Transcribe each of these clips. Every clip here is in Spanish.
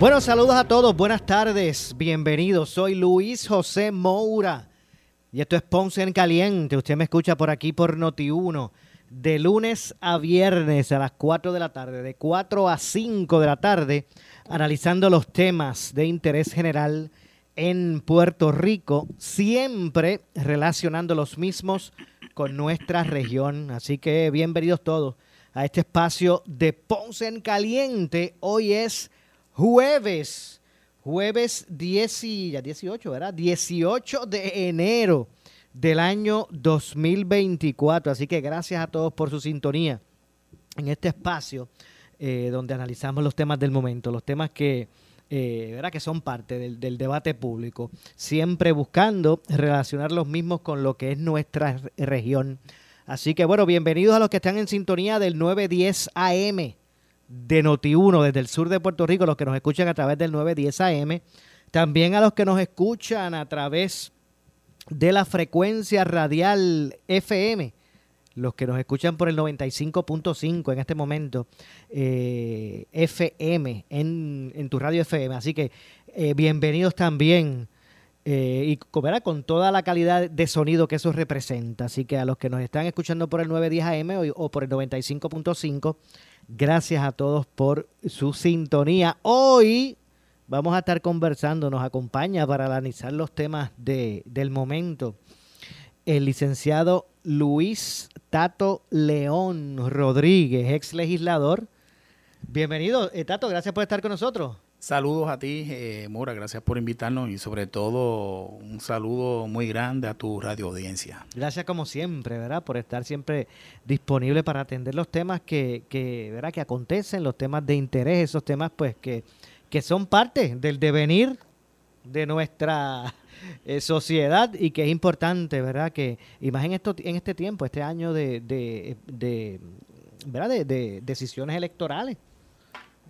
Bueno, saludos a todos, buenas tardes, bienvenidos. Soy Luis José Moura y esto es Ponce en Caliente. Usted me escucha por aquí por Noti1 de lunes a viernes a las 4 de la tarde, de 4 a 5 de la tarde, analizando los temas de interés general en Puerto Rico, siempre relacionando los mismos con nuestra región. Así que bienvenidos todos a este espacio de Ponce en Caliente. Hoy es jueves, jueves 10 y, ya 18, ¿verdad? 18 de enero del año 2024. Así que gracias a todos por su sintonía en este espacio eh, donde analizamos los temas del momento, los temas que, eh, ¿verdad? que son parte del, del, debate público, siempre buscando relacionar los mismos con lo que es nuestra región. Así que bueno, bienvenidos a los que están en sintonía del 910 AM de Noti1 desde el sur de Puerto Rico, los que nos escuchan a través del 910 AM, también a los que nos escuchan a través de la frecuencia radial FM, los que nos escuchan por el 95.5 en este momento, eh, FM, en, en, tu radio FM. Así que eh, bienvenidos también. Eh, y con toda la calidad de sonido que eso representa. Así que a los que nos están escuchando por el 910 AM o, o por el 95.5, Gracias a todos por su sintonía. Hoy vamos a estar conversando, nos acompaña para analizar los temas de, del momento el licenciado Luis Tato León Rodríguez, ex legislador. Bienvenido, eh, Tato, gracias por estar con nosotros. Saludos a ti, eh, Mora, gracias por invitarnos y sobre todo un saludo muy grande a tu radio audiencia. Gracias como siempre, ¿verdad? Por estar siempre disponible para atender los temas que, que, ¿verdad? que acontecen, los temas de interés, esos temas pues que, que son parte del devenir de nuestra eh, sociedad y que es importante, ¿verdad? Que, y más en, esto, en este tiempo, este año de, de, de ¿verdad? de, de decisiones electorales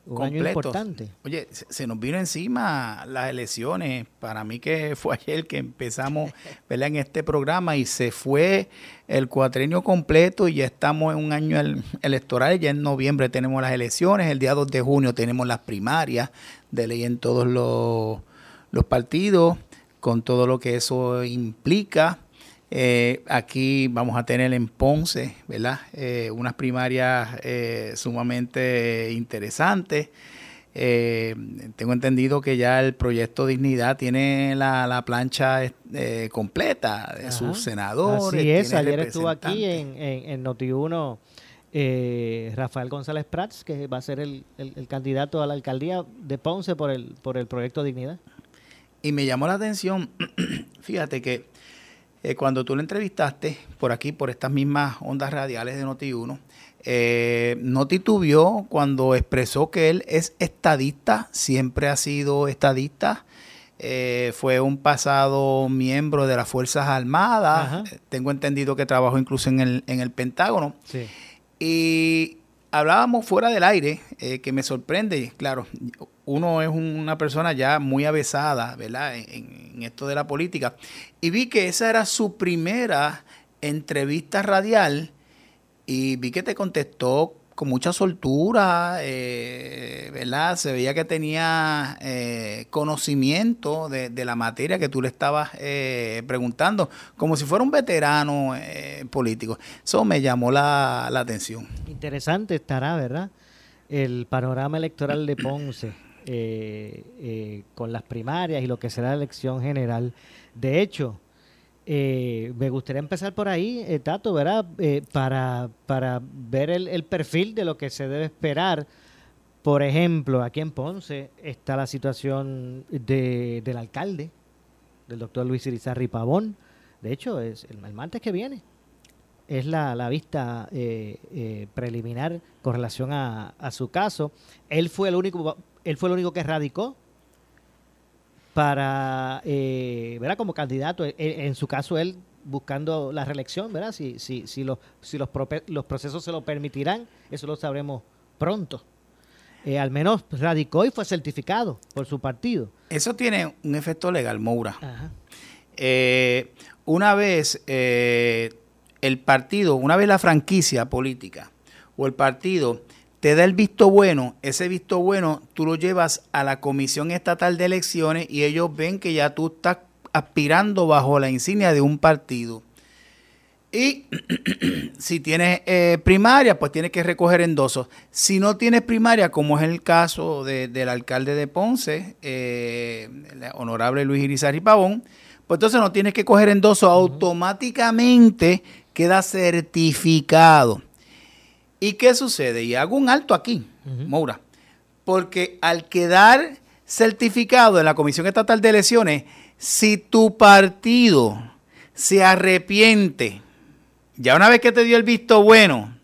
un año importante. Oye, se, nos vino encima las elecciones. Para mí que fue ayer que empezamos ¿verdad? en este programa y se fue el cuatrenio completo y ya estamos en un año electoral. Ya en noviembre tenemos las elecciones, el día 2 de junio tenemos las primarias de ley en todos los, los partidos, con todo lo que eso implica. Eh, aquí vamos a tener en Ponce, ¿verdad? Eh, unas primarias eh, sumamente interesantes. tengo entendido que ya el proyecto Dignidad tiene la, plancha completa de sus senadores. Así es, ayer estuvo aquí en, en, Noti1 Rafael González Prats, que va a ser el, el, candidato a la alcaldía de Ponce por el, por el proyecto Dignidad. Y me llamó la atención, fíjate que eh, cuando tú le entrevistaste por aquí, por estas mismas ondas radiales de Noti1, eh, no titubió cuando expresó que él es estadista, siempre ha sido estadista. Eh, fue un pasado miembro de las Fuerzas Armadas. Tengo entendido que trabajó incluso en el, en el Pentágono. Sí. Y hablábamos fuera del aire, eh, que me sorprende, claro, uno es una persona ya muy avesada, ¿verdad?, en, esto de la política, y vi que esa era su primera entrevista radial, y vi que te contestó con mucha soltura, eh, ¿verdad? Se veía que tenía eh, conocimiento de, la materia que tú le estabas eh, preguntando, como si fuera un veterano político. Eso me llamó la, la, atención. Interesante estará, ¿verdad? El panorama electoral de Ponce con las primarias y lo que será la elección general. De hecho, eh, me gustaría empezar por ahí, eh, Tato, ¿verdad? Eh, para, para ver el, perfil de lo que se debe esperar. Por ejemplo, aquí en Ponce está la situación de, del alcalde, del doctor Luis Irizarri Pavón. De hecho, es el, martes que viene. Es la, la vista preliminar con relación a, a, su caso. Él fue el único él fue el único que radicó para, eh, ¿verdad? Como candidato. En, en su caso, él buscando la reelección, ¿verdad? Si, si, si, los, si los, los procesos se lo permitirán, eso lo sabremos pronto. Eh, al menos radicó y fue certificado por su partido. Eso tiene un efecto legal, Moura. Eh, una vez eh, el partido, una vez la franquicia política o el partido te da el visto bueno, ese visto bueno tú lo llevas a la Comisión Estatal de Elecciones y ellos ven que ya tú estás aspirando bajo la insignia de un partido. Y si tienes eh, primaria, pues tienes que recoger endosos. Si no tienes primaria, como es el caso del alcalde de Ponce, eh, el honorable Luis Irizarry Pavón, pues entonces no tienes que coger endosos, automáticamente queda certificado. ¿Y qué sucede? Y hago un alto aquí, Moura, porque al quedar certificado en la Comisión Estatal de Elecciones, si tu partido se arrepiente, ya una vez que te dio el visto bueno,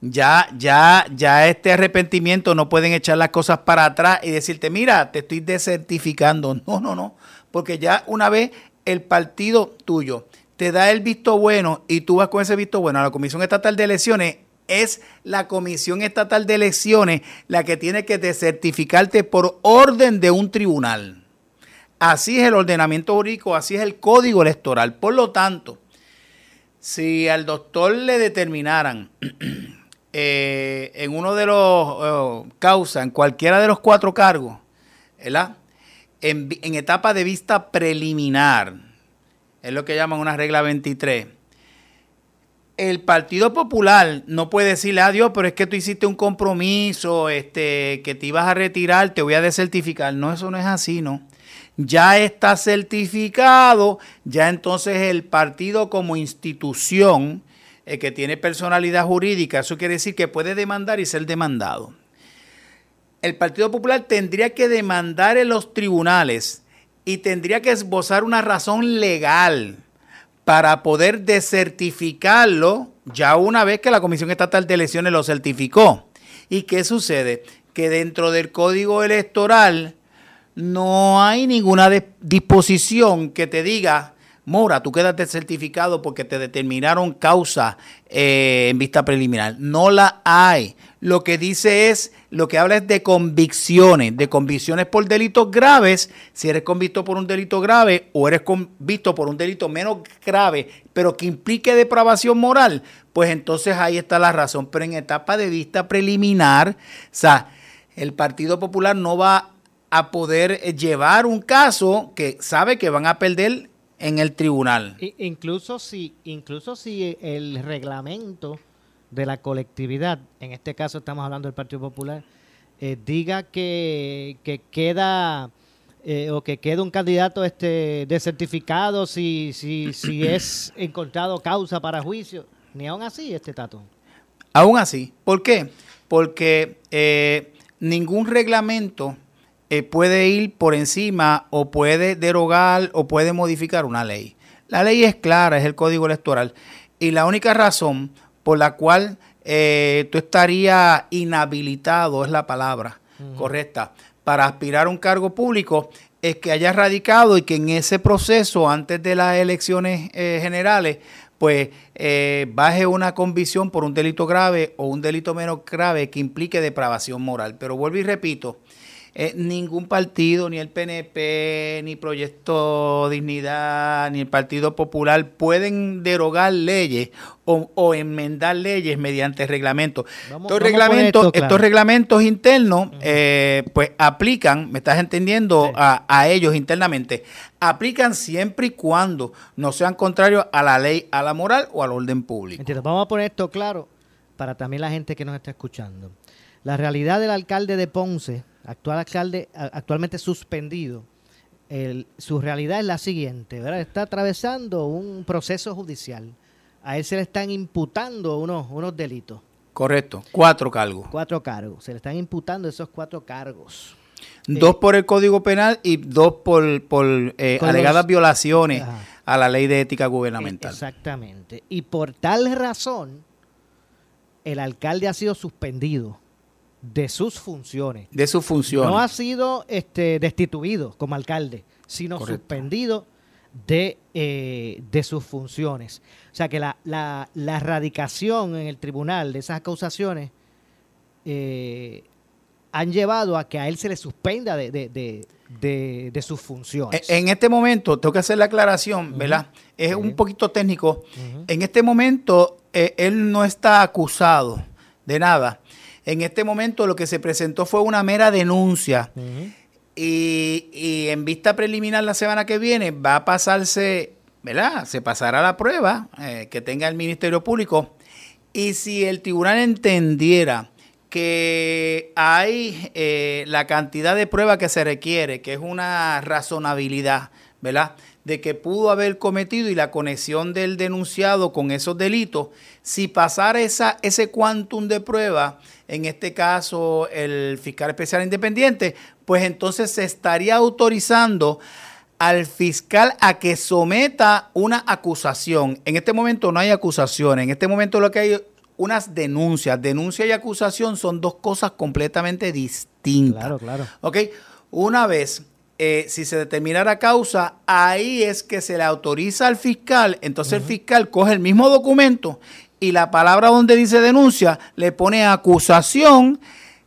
ya, ya, ya este arrepentimiento no pueden echar las cosas para atrás y decirte, mira, te estoy desertificando. No, no, no, porque ya una vez el partido tuyo te da el visto bueno y tú vas con ese visto bueno a la Comisión Estatal de Elecciones, es la Comisión Estatal de Elecciones la que tiene que desertificarte por orden de un tribunal. Así es el ordenamiento jurídico, así es el código electoral. Por lo tanto, si al doctor le determinaran eh, en uno de los eh, causas, en cualquiera de los cuatro cargos, ¿verdad? En, en, etapa de vista preliminar, es lo que llaman una regla 23. El Partido Popular no puede decirle adiós, pero es que tú hiciste un compromiso, este, que te ibas a retirar, te voy a desertificar. No, eso no es así, ¿no? ya está certificado, ya entonces el partido como institución eh, que tiene personalidad jurídica, eso quiere decir que puede demandar y ser demandado. El Partido Popular tendría que demandar en los tribunales y tendría que esbozar una razón legal para poder desertificarlo ya una vez que la Comisión Estatal de Elecciones lo certificó. ¿Y qué sucede? Que dentro del código electoral no hay ninguna disposición que te diga, Mora, tú quedaste certificado porque te determinaron causa eh, en vista preliminar. No la hay. Lo que dice es, lo que habla es de convicciones, de convicciones por delitos graves. Si eres convicto por un delito grave o eres convicto por un delito menos grave, pero que implique depravación moral, pues entonces ahí está la razón. Pero en etapa de vista preliminar, o sea, el Partido Popular no va a poder eh, llevar un caso que sabe que van a perder en el tribunal. incluso si, incluso si el reglamento de la colectividad, en este caso estamos hablando del Partido Popular, eh, diga que, queda eh, o que queda un candidato este desertificado si, si, si es encontrado causa para juicio, ni aún así este tato. Aún así, ¿por qué? Porque ningún reglamento eh, puede ir por encima o puede derogar o puede modificar una ley. La ley es clara, es el código electoral. Y la única razón por la cual eh, tú estarías inhabilitado, es la palabra correcta, para aspirar a un cargo público, es que hayas radicado y que en ese proceso, antes de las elecciones eh, generales, pues baje una convicción por un delito grave o un delito menos grave que implique depravación moral. Pero vuelvo y repito, eh, ningún partido, ni el PNP, ni Proyecto Dignidad, ni el Partido Popular pueden derogar leyes o, enmendar leyes mediante reglamentos. estos, reglamentos estos reglamentos internos, eh, pues aplican, me estás entendiendo, a, ellos internamente. Aplican siempre y cuando no sean contrarios a la ley, a la moral o al orden público. Vamos a poner esto claro para también la gente que nos está escuchando. La realidad del alcalde de Ponce actual alcalde actualmente suspendido, su realidad es la siguiente, ¿verdad? Está atravesando un proceso judicial. A él se le están imputando unos, unos delitos. Correcto, cuatro cargos. Cuatro cargos. Se le están imputando esos cuatro cargos. Dos por el Código Penal y dos por, por eh, alegadas violaciones a la ley de ética gubernamental. Exactamente. Y por tal razón, el alcalde ha sido suspendido de sus funciones. De sus funciones. No ha sido este, destituido como alcalde, sino Correcto. suspendido de, eh, de sus funciones. O sea que la, la, la radicación en el tribunal de esas acusaciones eh, han llevado a que a él se le suspenda de, de, de, de- sus funciones. En este momento, tengo que hacer la aclaración, ¿verdad? Es un poquito técnico. En este momento, eh, él no está acusado de nada. En este momento, lo que se presentó fue una mera denuncia. Y en vista preliminar la semana que viene va a pasarse, ¿verdad? Se pasará la prueba eh, que tenga el Ministerio Público. Y si el tribunal entendiera que hay eh, la cantidad de prueba que se requiere, que es una razonabilidad, ¿verdad? De que pudo haber cometido y la conexión del denunciado con esos delitos, si pasara esa, ese quantum de prueba, en este caso el fiscal especial independiente, pues entonces se estaría autorizando al fiscal a que someta una acusación. En este momento no hay acusación, en este momento lo que hay unas denuncias. Denuncia y acusación son dos cosas completamente distintas. Claro, claro. ¿Ok? Una vez, eh, si se determinara causa, ahí es que se le autoriza al fiscal, entonces el fiscal coge el mismo documento y la palabra donde dice denuncia le pone acusación,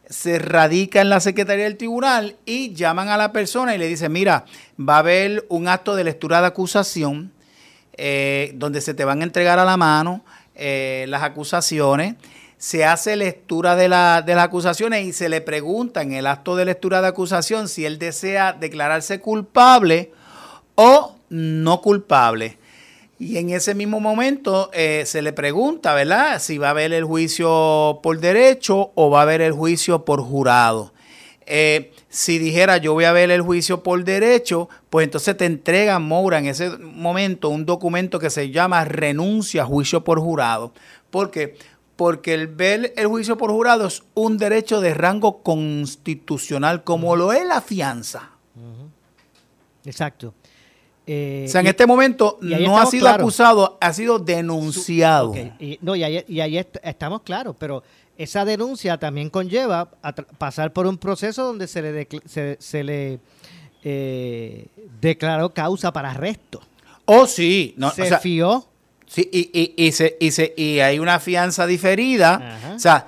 se radica en la Secretaría del Tribunal y llaman a la persona y le dicen, mira, va a haber un acto de lectura de acusación eh, donde se te van a entregar a la mano eh, las acusaciones, se hace lectura de, la- de las acusaciones y se le pregunta en el acto de lectura de acusación si él desea declararse culpable o no culpable. Y en ese mismo momento eh, se le pregunta, ¿verdad? Si va a haber el juicio por derecho o va a haber el juicio por jurado. Eh, si dijera yo voy a ver el juicio por derecho, pues entonces te entregan, Moura, en ese momento un documento que se llama renuncia a juicio por jurado. ¿Por qué? Porque el ver el juicio por jurado es un derecho de rango constitucional, como lo es la fianza. Exacto. Eh, O sea, en y- este momento no ha sido claros. acusado, ha sido denunciado. Y, no, y ahí, y ahí est- estamos claros, pero esa denuncia también conlleva a pasar por un proceso donde se le, se, se le eh, declaró causa para arresto. Oh, sí. No, se o sea, fió. Sí, y, y, y, se, y, se- y hay una fianza diferida. Ajá. O sea,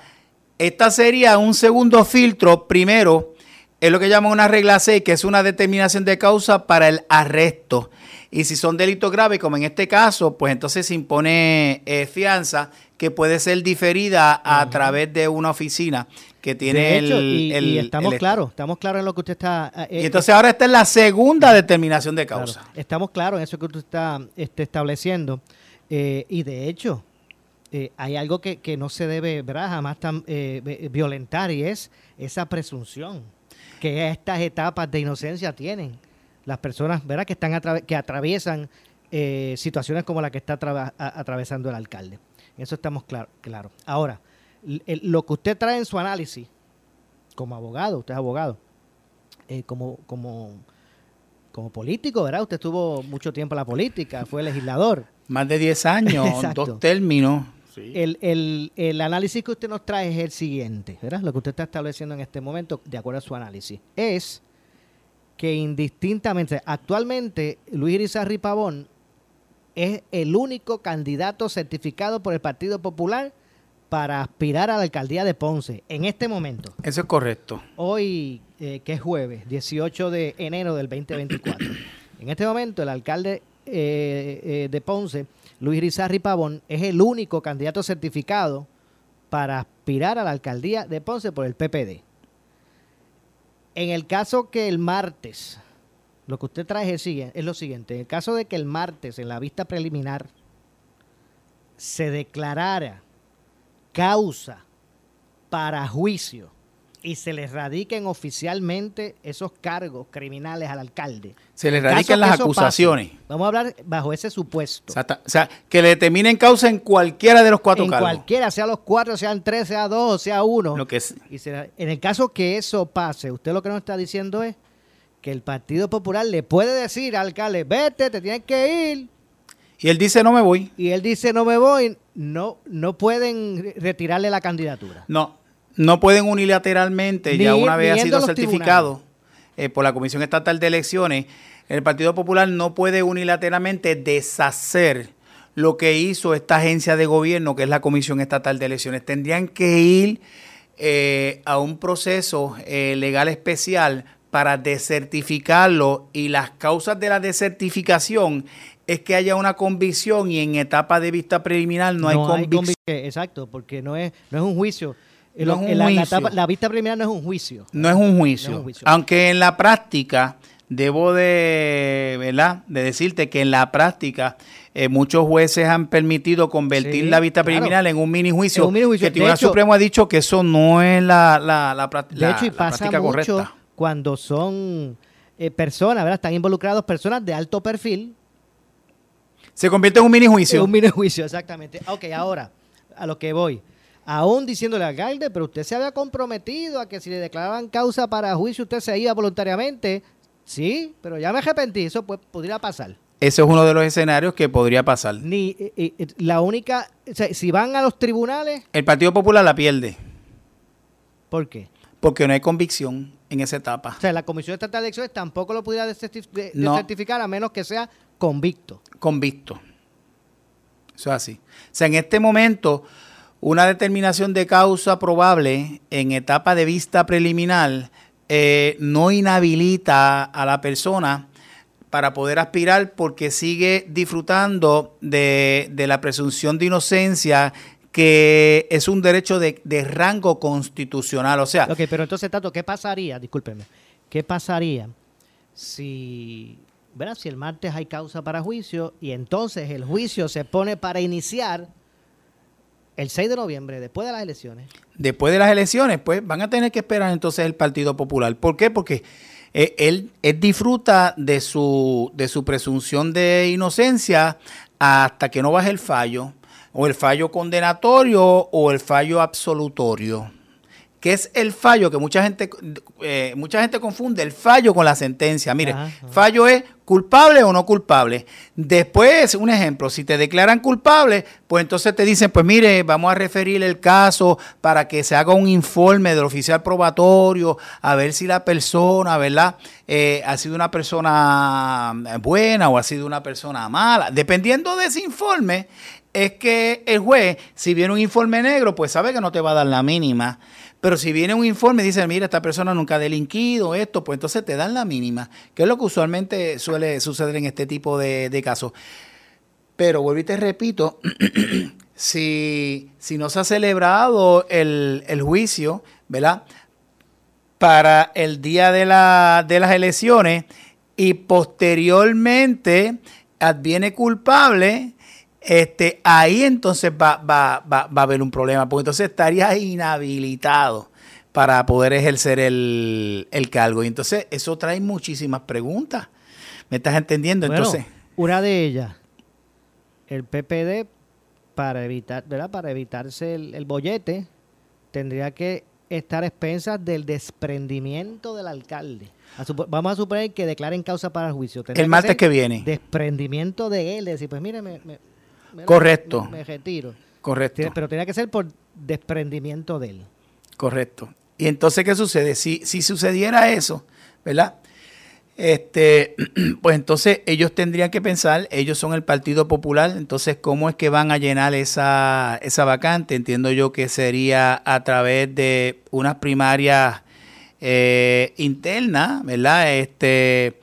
esta sería un segundo filtro. Primero, es lo que llaman una regla 6, que es una determinación de causa para el arresto. Y si son delitos graves, como en este caso, pues entonces se impone eh, fianza que puede ser diferida a través de una oficina que tiene hecho, el, y, el- y estamos claros, estamos claros en lo que usted está... eh, Y entonces ahora esta es la segunda determinación de Claro, causa. estamos claros en eso que usted está este, estableciendo. Eh, y de hecho, eh, hay algo que, que no se debe ¿verdad? jamás tan, eh, vi- violentar y es esa presunción que estas etapas de inocencia tienen las personas ¿verdad? que, están atrave- que atraviesan eh, situaciones como la que está atravesando el alcalde. Eso estamos claros. Claro. Ahora, lo que usted trae en su análisis, como abogado, usted es abogado, eh, como, como, como político, ¿verdad? Usted estuvo mucho tiempo en la política, fue legislador. Más de 10 años, Exacto. dos términos. El, el- el análisis que usted nos trae es el siguiente, ¿verdad? Lo que usted está estableciendo en este momento, de acuerdo a su análisis, es que indistintamente, actualmente Luis Irizarry Pavón es el único candidato certificado por el Partido Popular para aspirar a la alcaldía de Ponce en este momento. Eso es correcto. Hoy, eh, que es jueves, 18 de enero del 2024. en este momento, el alcalde eh, eh, de Ponce, Luis Rizarri Pavón, es el único candidato certificado para aspirar a la alcaldía de Ponce por el PPD. En el caso que el martes, lo que usted trae es, lo siguiente, en el caso de que el martes, en la vista preliminar, se declarara causa para juicio y se le radiquen oficialmente esos cargos criminales al alcalde. Se le En caso radican que las acusaciones. pase, vamos a hablar bajo ese supuesto. O sea, que le determinen causa en cualquiera de los cuatro en cargos. cualquiera, sea los cuatro, sean tres, sea dos, o sea uno. Lo que es, Y se- en el caso que eso pase, usted lo que nos está diciendo es que el Partido Popular le puede decir al alcalde, vete, te tienes que ir. y él dice, no me voy. Y él dice, no me voy, no, no pueden retirarle la candidatura. No. No pueden unilateralmente, ya una vez ha sido certificado eh, por la Comisión Estatal de Elecciones, el Partido Popular no puede unilateralmente deshacer lo que hizo esta agencia de gobierno, que es la Comisión Estatal de Elecciones. Tendrían que ir eh, a un proceso eh, legal especial para desertificarlo y las causas de la desertificación es que haya una convicción y en etapa de vista preliminar no, hay convicción. convic- Exacto, porque no es, no es un juicio. No la, la etapa- la vista preliminar no es un juicio. No es un juicio. No es un juicio. Aunque en la práctica, debo de, ¿verdad? de decirte que en la práctica eh, muchos jueces han permitido convertir Sí, la vista claro. preliminar en un mini juicio. En un mini juicio. Que el Tribunal hecho- Supremo ha dicho que eso no es la, la, la, pra- De la- hecho, y la pasa práctica mucho correcta. cuando son eh, personas, ¿verdad? Están involucrados personas de alto perfil. Se convierte en un mini juicio. Un mini juicio, exactamente. Ok, ahora, a lo que voy. Aún diciéndole al alcalde, pero usted se había comprometido a que si le declaraban causa para juicio, usted se iba voluntariamente. Sí, pero ya me arrepentí. Eso pues, podría pasar. Ese es uno de los escenarios que podría pasar. Ni eh, eh, la única, o sea, si van a los tribunales, El Partido Popular la pierde ¿por qué? porque no hay convicción en esa etapa. O sea, la Comisión Estatal de Elecciones tampoco lo pudiera No. desertificar a menos que sea convicto. convicto. Eso es así. O sea, en este momento, una determinación de causa probable en etapa de vista preliminar eh, no inhabilita a la persona para poder aspirar porque sigue disfrutando de, la presunción de inocencia que es un derecho de, de rango constitucional. O sea, Ok, pero entonces, Tato, ¿qué pasaría? Discúlpeme. ¿Qué pasaría si, ¿verdad? si el martes hay causa para juicio y entonces el juicio se pone para iniciar el 6 de noviembre, después de las elecciones? después de las elecciones, pues van a tener que esperar entonces el Partido Popular. ¿Por qué? Porque eh, él, disfruta de su, de su presunción de inocencia hasta que no baje el fallo, o el fallo condenatorio o el fallo absolutorio. Que es el fallo que mucha gente eh, mucha gente confunde el fallo con la sentencia. Mire, Ajá, fallo es culpable o no culpable. Después, un ejemplo, si te declaran culpable, pues entonces te dicen, pues mire, vamos a referir el caso para que se haga un informe del oficial probatorio, a ver si la persona, ¿verdad? Eh, ha sido una persona buena o ha sido una persona mala. Dependiendo de ese informe, es que el juez, si viene un informe negro, pues sabe que no te va a dar la mínima. Pero si viene un informe y dice, mira, esta persona nunca ha delinquido, esto, pues entonces te dan la mínima, que es lo que usualmente suele suceder en este tipo de, de casos. Pero vuelvo y te repito, si, si no se ha celebrado el, el juicio, ¿verdad? Para el día de, la, de las elecciones y posteriormente adviene culpable, este, ahí entonces va, va, va, va a haber un problema, porque entonces estaría inhabilitado para poder ejercer el, el cargo. Y entonces eso trae muchísimas preguntas. ¿Me estás entendiendo? Bueno, Entonces, una de ellas, el PPD, para evitar, ¿verdad? Para evitarse el, el bollete, tendría que estar a expensas del desprendimiento del alcalde. A vamos a suponer que declaren causa para el juicio. Tendría el martes que viene. Desprendimiento de él, de decir, pues mire, me, me- Correcto. Me, me retiro. Correcto. Tiene- Pero tenía que ser por desprendimiento de él. Correcto. Y entonces, ¿qué sucede? Si, si sucediera eso, ¿verdad? Este, pues entonces ellos tendrían que pensar, ellos son el Partido Popular, entonces, ¿cómo es que van a llenar esa, esa vacante? Entiendo yo que sería a través de unas primarias eh, internas, ¿verdad? Este,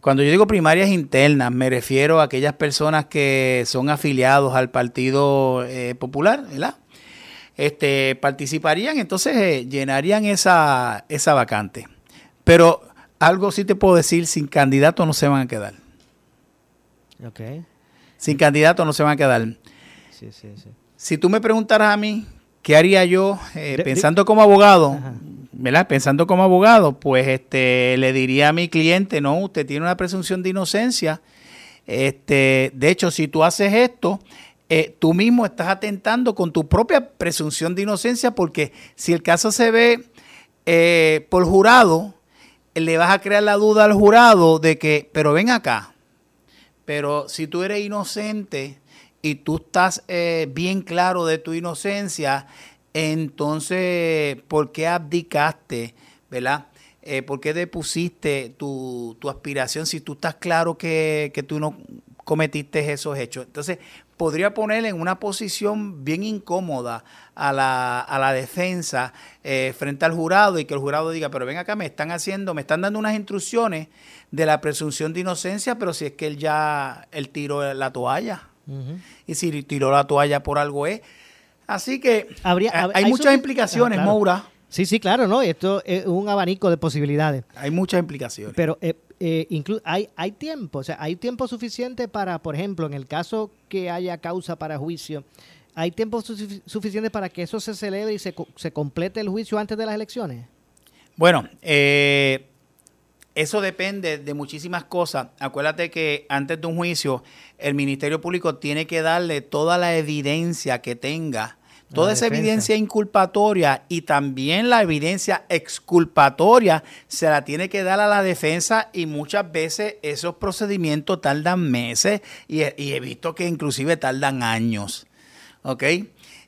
cuando yo digo primarias internas, me refiero a aquellas personas que son afiliados al Partido eh, Popular, ¿verdad? este, participarían, entonces eh, llenarían esa, esa vacante. Pero algo sí te puedo decir, sin candidato no se van a quedar. Ok. Sin candidato no se van a quedar. Sí, sí, sí. Si tú me preguntaras a mí, ¿qué haría yo eh, De- pensando como abogado? Ajá. ¿Verdad? Pensando como abogado, pues este, le diría a mi cliente, no, usted tiene una presunción de inocencia. Este, de hecho, si tú haces esto, eh, tú mismo estás atentando con tu propia presunción de inocencia, porque si el caso se ve eh, por jurado, le vas a crear la duda al jurado de que, pero ven acá, pero si tú eres inocente y tú estás eh, bien claro de tu inocencia, entonces, ¿por qué abdicaste, verdad? Eh, ¿Por qué depusiste tu, tu aspiración si tú estás claro que, que tú no cometiste esos hechos? Entonces, podría poner en una posición bien incómoda a la, a la defensa eh, frente al jurado y que el jurado diga, pero ven acá, me están haciendo, me están dando unas instrucciones de la presunción de inocencia, pero si es que él ya, él tiró la toalla. Y si tiró la toalla por algo es. Así que Habría, hay, muchas implicaciones, Ah, claro. Moura. Sí, sí, claro, ¿no? Esto es un abanico de posibilidades. Hay muchas implicaciones. Pero eh, eh, inclu- hay, hay tiempo, o sea, hay tiempo suficiente para, por ejemplo, en el caso que haya causa para juicio, hay tiempo sufi- suficiente para que eso se celebre y se, co- se complete el juicio antes de las elecciones. Bueno, eh, eso depende de muchísimas cosas. Acuérdate que antes de un juicio, el Ministerio Público tiene que darle toda la evidencia que tenga, toda la esa defensa. evidencia inculpatoria y también la evidencia exculpatoria se la tiene que dar a la defensa y muchas veces esos procedimientos tardan meses y he, y he visto que inclusive tardan años. ¿Ok?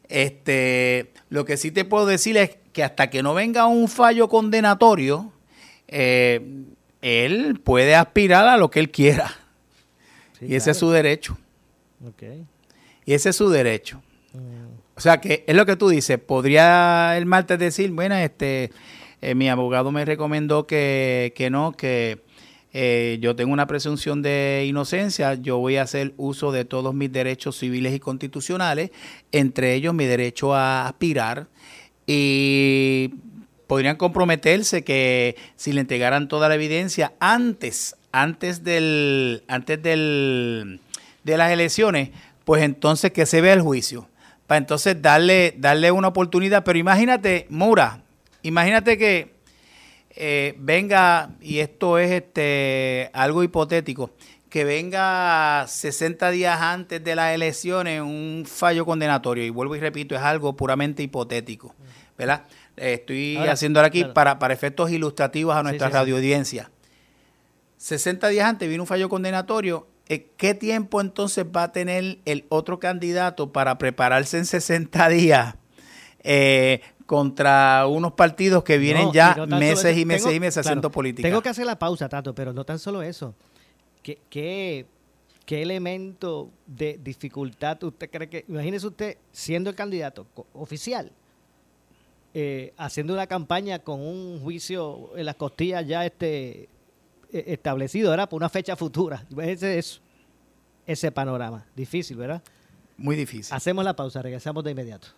Este, lo que sí te puedo decir es que hasta que no venga un fallo condenatorio, eh, él puede aspirar a lo que él quiera. Sí, y ese es su derecho. Ok. Y ese es su derecho. Mm. O sea, que es lo que tú dices. Podría el martes decir, bueno, este, eh, mi abogado me recomendó que, que no, que eh, yo tengo una presunción de inocencia, yo voy a hacer uso de todos mis derechos civiles y constitucionales, entre ellos mi derecho a aspirar. Y podrían comprometerse que si le entregaran toda la evidencia antes, antes del, antes del, de las elecciones, pues entonces que se vea el juicio. Para entonces darle, darle una oportunidad. Pero imagínate, Moura, imagínate que eh, venga, y esto es este algo hipotético, que venga 60 días antes de las elecciones un fallo condenatorio. Y vuelvo y repito, es algo puramente hipotético. ¿Verdad? Eh, estoy Ahora, haciéndolo aquí claro. para, para efectos ilustrativos a nuestra sí, sí. radioaudiencia. 60 días antes viene un fallo condenatorio. Eh, ¿Qué tiempo entonces va a tener el otro candidato para prepararse en 60 días eh, contra unos partidos que vienen No, ya y no tan meses y meses Tengo- y meses claro, haciendo política? Tengo que hacer la pausa, Tato, pero no tan solo eso. ¿Qué, qué, qué elemento de dificultad usted cree que... Imagínese usted siendo el candidato oficial, eh, haciendo una campaña con un juicio en las costillas ya este establecido, ¿verdad? Por una fecha futura. Imagínese eso, ese panorama. Difícil, ¿verdad? Muy difícil. Hacemos la pausa, regresamos de inmediato.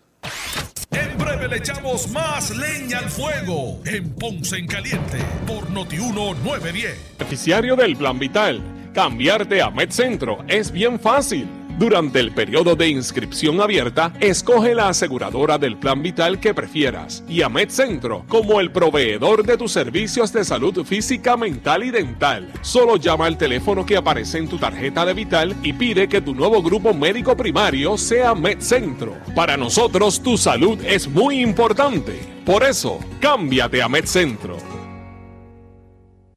En breve le echamos más leña al fuego en Ponce en Caliente por Notiuno 910. Beneficiario del Plan Vital. Cambiarte a MedCentro es bien fácil. Durante el periodo de inscripción abierta, escoge la aseguradora del Plan Vital que prefieras y a MedCentro como el proveedor de tus servicios de salud física, mental y dental. Solo llama al teléfono que aparece en tu tarjeta de Vital y pide que tu nuevo grupo médico primario sea MedCentro. Para nosotros, tu salud es muy importante. Por eso, cámbiate a MedCentro.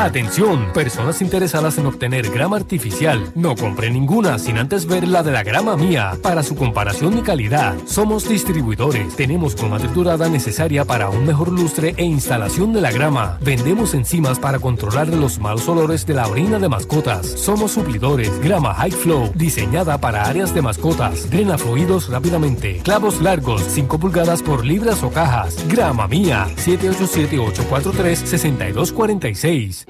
Atención, personas interesadas en obtener grama artificial, no compre ninguna sin antes ver la de la grama mía. Para su comparación y calidad, somos distribuidores. Tenemos goma triturada necesaria para un mejor lustre e instalación de la grama. Vendemos enzimas para controlar los malos olores de la orina de mascotas. Somos suplidores. Grama High Flow, diseñada para áreas de mascotas. Drena fluidos rápidamente. Clavos largos, 5 pulgadas por libras o cajas. Grama mía, 787-843-6246.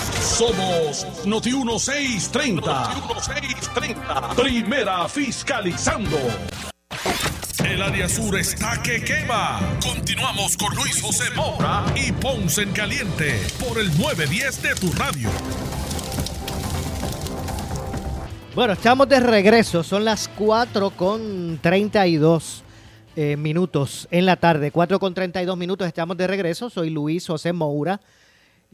Somos Noti 1630. Noti 1630. Primera fiscalizando. El área sur está que quema. Continuamos con Luis José Moura y Ponce en Caliente por el 910 de tu radio. Bueno, estamos de regreso. Son las 4 con 32 eh, minutos en la tarde. 4 con 32 minutos. Estamos de regreso. Soy Luis José Moura.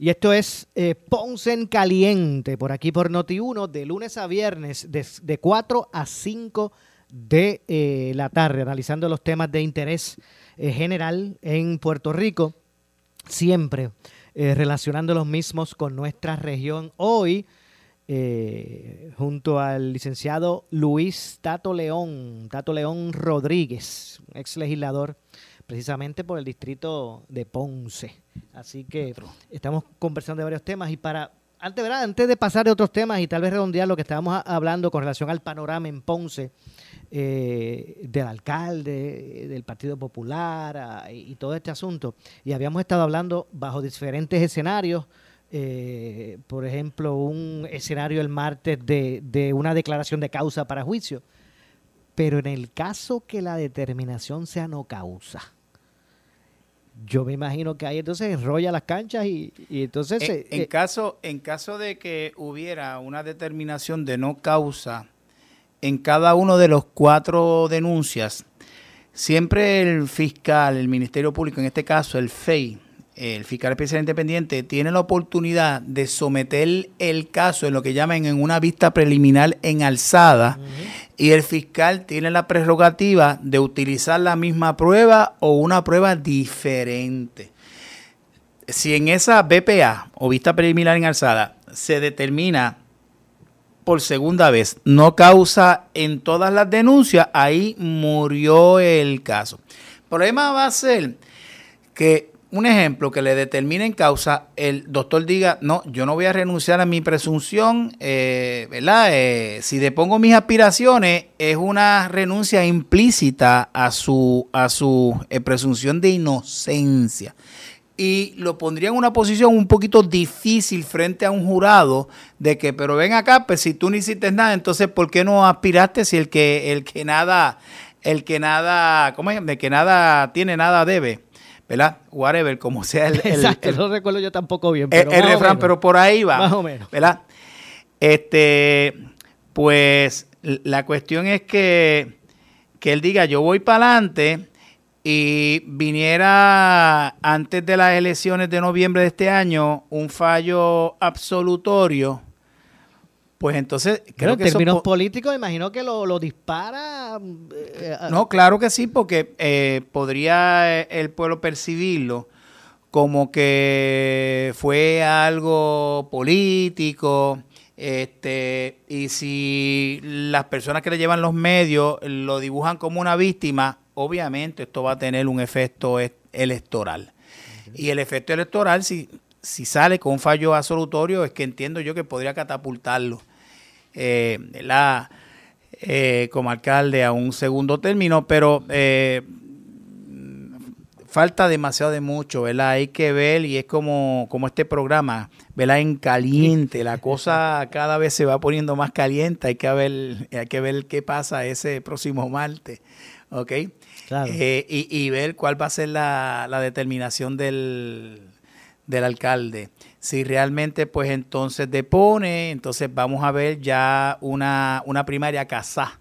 Y esto es eh, Ponce en Caliente, por aquí por Noti1, de lunes a viernes, de, de 4 a 5 de eh, la tarde, analizando los temas de interés eh, general en Puerto Rico, siempre relacionando los mismos con nuestra región. Hoy, junto al licenciado Luis Tato León, Tato León Rodríguez, ex legislador precisamente por el distrito de Ponce. Así que estamos conversando de varios temas y para antes, ¿verdad? antes de pasar de otros temas y tal vez redondear lo que estábamos hablando con relación al panorama en Ponce eh, del alcalde, del Partido Popular y, y todo este asunto. Y habíamos estado hablando bajo diferentes escenarios. eh, por ejemplo, un escenario el martes de, de una declaración de causa para juicio. Pero en el caso que la determinación sea no causa, yo me imagino que ahí entonces enrolla las canchas y, y entonces... En, eh, en eh, caso, en caso de que hubiera una determinación de no causa en cada uno de los cuatro denuncias, siempre el fiscal, el Ministerio Público, en este caso el FEI, el fiscal especial independiente, tiene la oportunidad de someter el caso en lo que llaman en una vista preliminar en alzada y el fiscal tiene la prerrogativa de utilizar la misma prueba o una prueba diferente si en esa BPA o vista preliminar en alzada se determina por segunda vez no causa en todas las denuncias, ahí murió el caso. El problema va a ser que, un ejemplo, que le determinen causa, el doctor diga, no, yo no voy a renunciar a mi presunción, eh, ¿verdad? Eh, si depongo mis aspiraciones, es una renuncia implícita a su, a su eh, presunción de inocencia y lo pondría en una posición un poquito difícil frente a un jurado de que, pero ven acá, pues si tú no hiciste nada, entonces ¿por qué no aspiraste si el que el que nada el que nada, ¿cómo es? De que nada tiene nada debe, ¿verdad? Whatever, como sea el, el- exacto, el- no recuerdo yo tampoco bien. el, Pero el refrán, menos. pero por ahí va. Más o menos. ¿Verdad? Este, pues la cuestión es que, que él diga, yo voy para adelante y viniera antes de las elecciones de noviembre de este año un fallo absolutorio, pues entonces creo en que eso términos po- políticos, imagino que lo, lo dispara. eh, No, claro que sí, porque eh, podría eh, el pueblo percibirlo como que fue algo político, este, y si las personas que le llevan los medios lo dibujan como una víctima, obviamente esto va a tener un efecto e- electoral. Y el efecto electoral, si, si sale con un fallo absolutorio, es que entiendo yo que podría catapultarlo eh, la, eh, como alcalde a un segundo término, pero eh, falta demasiado de mucho, ¿verdad? Hay que ver y es como, como este programa, ¿verdad? En caliente, la cosa cada vez se va poniendo más caliente, hay que ver, hay que ver qué pasa ese próximo martes, ¿ok? Eh, y, ver cuál va a ser la, determinación del, del alcalde. Si realmente, pues entonces depone, entonces vamos a ver ya una, una primaria casá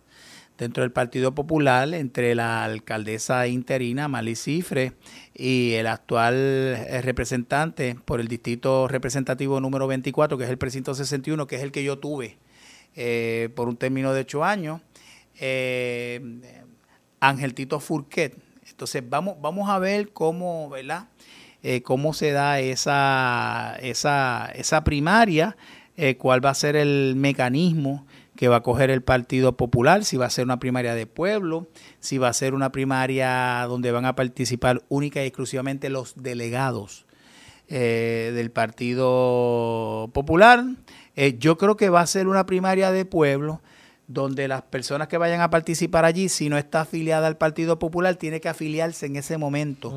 dentro del Partido Popular entre la alcaldesa interina Mali Cifre y el actual eh, representante por el distrito representativo número 24, que es el precinto 61, que es el que yo tuve eh, por un término de ocho años, eh, Ángel Tito Furquet. Entonces vamos, vamos a ver cómo, ¿verdad? Eh, cómo se da esa, esa, esa primaria, cuál va a ser el mecanismo que va a coger el Partido Popular, si va a ser una primaria de pueblo, si va a ser una primaria donde van a participar única y exclusivamente los delegados eh, del Partido Popular. Eh, yo creo que va a ser una primaria de pueblo donde las personas que vayan a participar allí, si no está afiliada al Partido Popular, tiene que afiliarse en ese momento,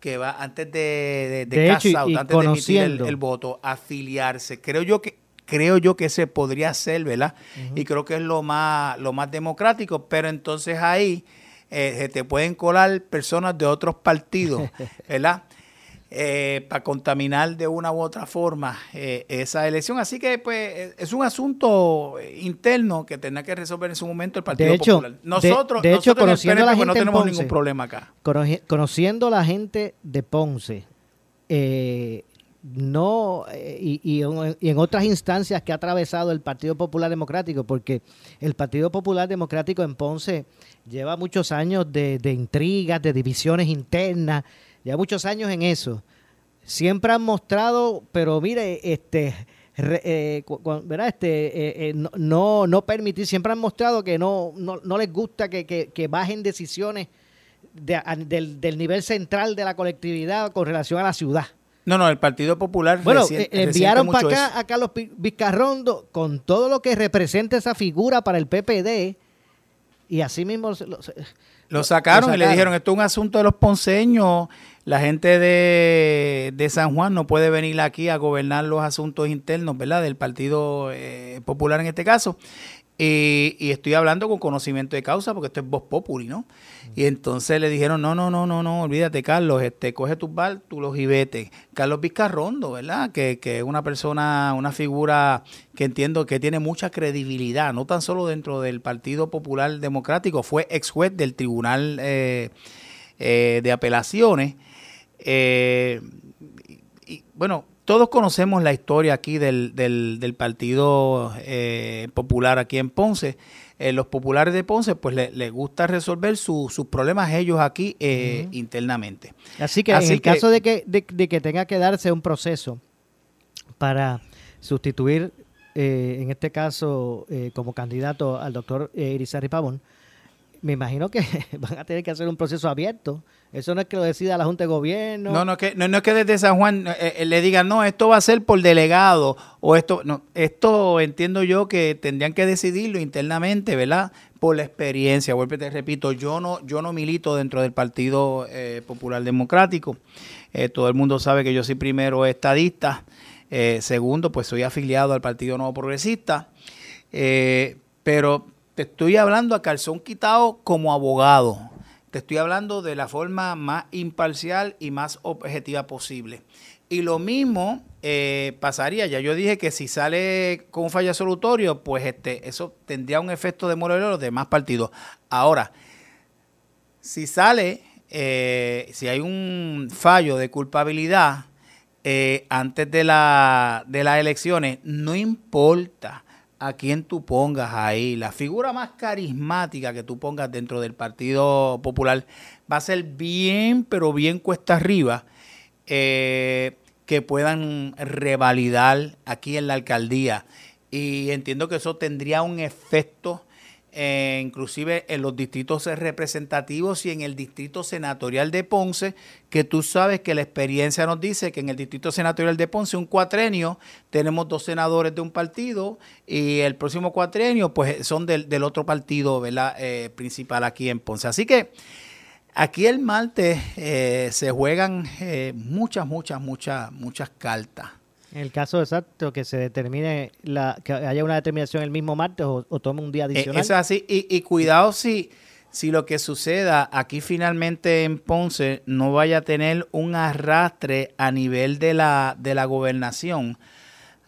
que va antes de, de, antes de emitir el, el, voto, afiliarse. Creo yo que creo yo que ese podría ser, ¿verdad? Y creo que es lo más, lo más democrático, pero entonces ahí eh, te pueden colar personas de otros partidos, ¿verdad? Eh, para contaminar de una u otra forma eh, esa elección. Así que pues es un asunto interno que tendrá que resolver en su momento el Partido Popular. Nosotros, de, hecho, conociendo la gente no tenemos ningún problema acá. Conociendo la gente de Ponce, eh, no eh, y, en otras instancias que ha atravesado el Partido Popular Democrático, porque el Partido Popular Democrático en Ponce lleva muchos años de, intrigas, de divisiones internas, lleva muchos años en eso. Siempre han mostrado, pero mire, este, eh, ¿verdad? Este, eh, no, no, permitir, siempre han mostrado que no, no, les gusta que, bajen decisiones del, del nivel central de la colectividad con relación a la ciudad. No, no, el Partido Popular. Bueno, eh, enviaron para acá a Carlos Vizcarrondo con todo lo que representa esa figura para el PPD y así mismo lo, sacaron, y le dijeron, esto es un asunto de los ponceños, la gente de, de, San Juan no puede venir aquí a gobernar los asuntos internos, ¿verdad? Del Partido eh, Popular en este caso. Y, estoy hablando con conocimiento de causa porque esto es voz populi, ¿no? Y entonces le dijeron, no, no, no, no, no, olvídate, Carlos, este, coge tus bártulos y vete. Carlos Vizcarrondo, ¿verdad? Que, que es una persona, una figura que entiendo que tiene mucha credibilidad, no tan solo dentro del Partido Popular Democrático, fue ex juez del Tribunal eh, eh, de Apelaciones. Eh, y, bueno, todos conocemos la historia aquí del, del, Partido eh, Popular aquí en Ponce. Eh, los populares de Ponce, pues les gusta resolver sus problemas ellos aquí eh, internamente. Así que en el caso de que, de, que tenga que darse un proceso para sustituir, en este caso, como candidato al doctor Irizarry Pavón, me imagino que van a tener que hacer un proceso abierto. Eso no es que lo decida la Junta de Gobierno. No, no, que, no, es que desde San Juan eh, eh, le digan, no, esto va a ser por delegado o esto, no, esto entiendo yo que tendrían que decidirlo internamente, ¿verdad? Por la experiencia. Vuelve, te repito, yo no, yo no milito dentro del Partido eh, Popular Democrático. todo el mundo sabe que yo soy primero estadista. segundo, pues soy afiliado al Partido Nuevo Progresista. pero estoy hablando a calzón quitado como abogado. Te estoy hablando de la forma más imparcial y más objetiva posible. Y lo mismo eh, pasaría, ya yo dije que si sale con un fallo solutorio, pues este, eso tendría un efecto de moral los partidos. Ahora, si sale, eh, si hay un fallo de culpabilidad eh, antes de, la, de las elecciones, no importa a quien tú pongas ahí, la figura más carismática que tú pongas dentro del Partido Popular, va a ser bien, pero bien cuesta arriba eh, que puedan revalidar aquí en la alcaldía. Y entiendo que eso tendría un efecto eh, inclusive en los distritos representativos y en el distrito senatorial de Ponce, que tú sabes que la experiencia nos dice que en el distrito senatorial de Ponce, un cuatrenio, tenemos dos senadores de un partido y el próximo cuatrenio, pues son del, otro partido. Eh, principal aquí en Ponce. Así que Aquí el martes eh, se juegan eh, muchas, muchas, muchas, muchas cartas. En el caso exacto, que se determine, la, que haya una determinación el mismo martes o, o tome un día Eh, adicional. eso es así. Y, y cuidado si, si lo que suceda aquí finalmente en Ponce no vaya a tener un arrastre a nivel de la, de la gobernación.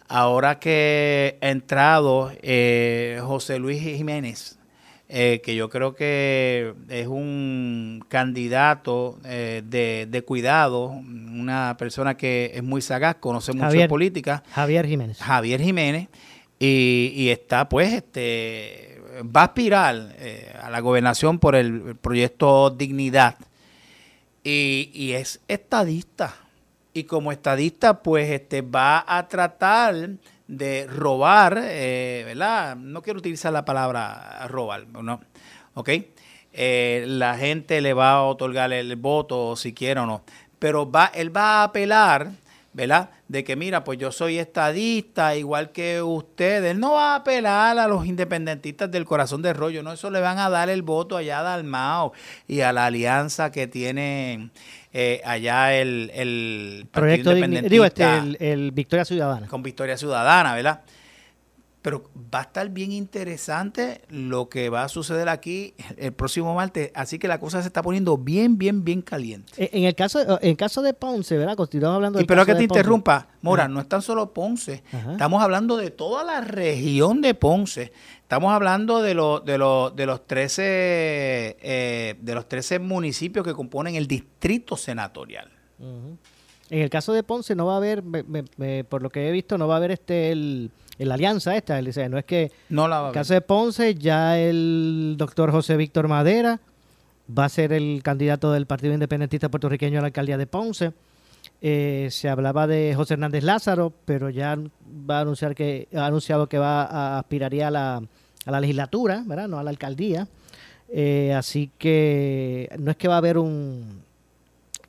Ahora que ha entrado eh, José Luis Jiménez, eh, que yo creo que es un candidato eh, de, de cuidado, una persona que es muy sagaz, conoce mucho de Javier. política. Javier Jiménez. Javier Jiménez y, y está pues este va a aspirar eh, a la gobernación por el, el proyecto Dignidad y, y es estadista y como estadista pues este va a tratar de robar eh, verdad no quiero utilizar la palabra robar no ok. Eh, la gente le va a otorgar el voto si quiere o no. Pero va él va a apelar ¿verdad? De que mira, pues yo soy estadista, igual que ustedes. No va a apelar a los independentistas del corazón de rollo, no, eso le van a dar el voto allá a Dalmao y a la alianza que tiene eh, allá el, el Partido Proyecto Independentista digo, este, el, el Victoria Ciudadana. con Victoria Ciudadana, ¿verdad? Pero va a estar bien interesante lo que va a suceder aquí el próximo martes, así que la cosa se está poniendo bien, bien, bien caliente. Eh, En el caso, en caso de Ponce, ¿verdad? Continuamos hablando Y del pero caso que te de Ponce. interrumpa, Mora, Ajá. no es tan solo Ponce, Ajá. estamos hablando de toda la región de Ponce. Estamos hablando de, los de, los de los 13 eh, de los 13 municipios que componen el distrito senatorial. En el caso de Ponce no va a haber, me- me- me- por lo que he visto, no va a haber este el, el alianza esta. el- o sea, no es que No la va en caso de Ponce ya el doctor José Víctor Madera va a ser el candidato del Partido Independentista Puertorriqueño a la alcaldía de Ponce. Eh, se hablaba de José Hernández Lázaro, pero ya va a anunciar que ha anunciado que va a aspiraría a la, a la legislatura, ¿verdad? No a la alcaldía. Eh, así que no es que va a haber un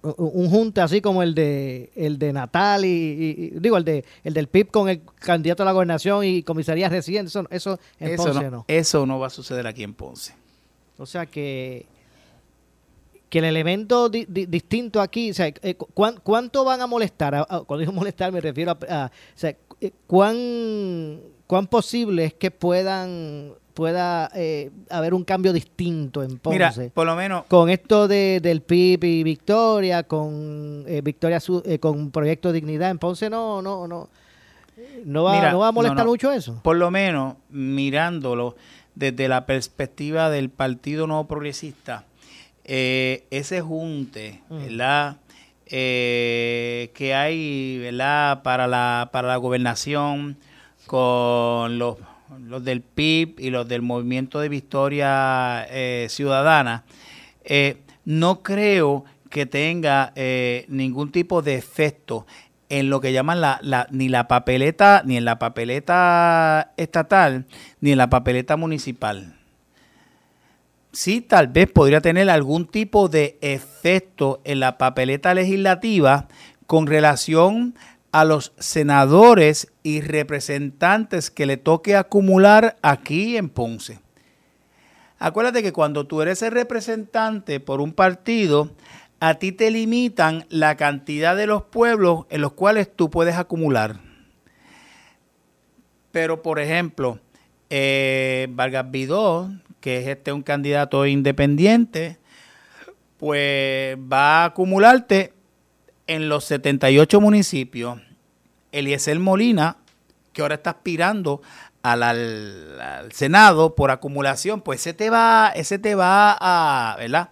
un un junte así como el de el de Natal y, y- y- digo el de el del PIB con el candidato a la gobernación y comisaría residente eso eso en Eso Ponce no, no. eso no va a suceder aquí en Ponce. O sea que que el elemento di- di- distinto aquí, o sea, eh, cu- cuán- ¿cuánto van a molestar? Cuando digo molestar me refiero a, a- o sea, eh, ¿cuán, cuán posible es que puedan pueda eh, haber un cambio distinto en Ponce? Mira, por lo menos con esto de, del PIB y Victoria, con eh, Victoria eh, con Proyecto Dignidad en Ponce, no, no, no. No va, Mira, no va a molestar no, no. mucho eso. Por lo menos mirándolo desde la perspectiva del Partido Nuevo Progresista, eh, ese junte, Mm. ¿verdad? Eh, que hay, ¿verdad? Para la, para la gobernación con los, los del PIB y los del Movimiento de Victoria eh, Ciudadana, eh, no creo que tenga eh, ningún tipo de efecto en lo que llaman la, ni la papeleta, ni en la papeleta estatal, ni en la papeleta municipal. Sí, tal vez podría tener algún tipo de efecto en la papeleta legislativa con relación a los senadores y representantes que le toque acumular aquí en Ponce. Acuérdate que cuando tú eres el representante por un partido, a ti te limitan la cantidad de los pueblos en los cuales tú puedes acumular. Pero, por ejemplo, eh, Vargas Vidó, que es este un candidato independiente, pues va a acumularte en los 78 municipios. Eliezer Molina, que ahora está aspirando al, Senado por acumulación, pues ese te va, ese te va a, ¿verdad?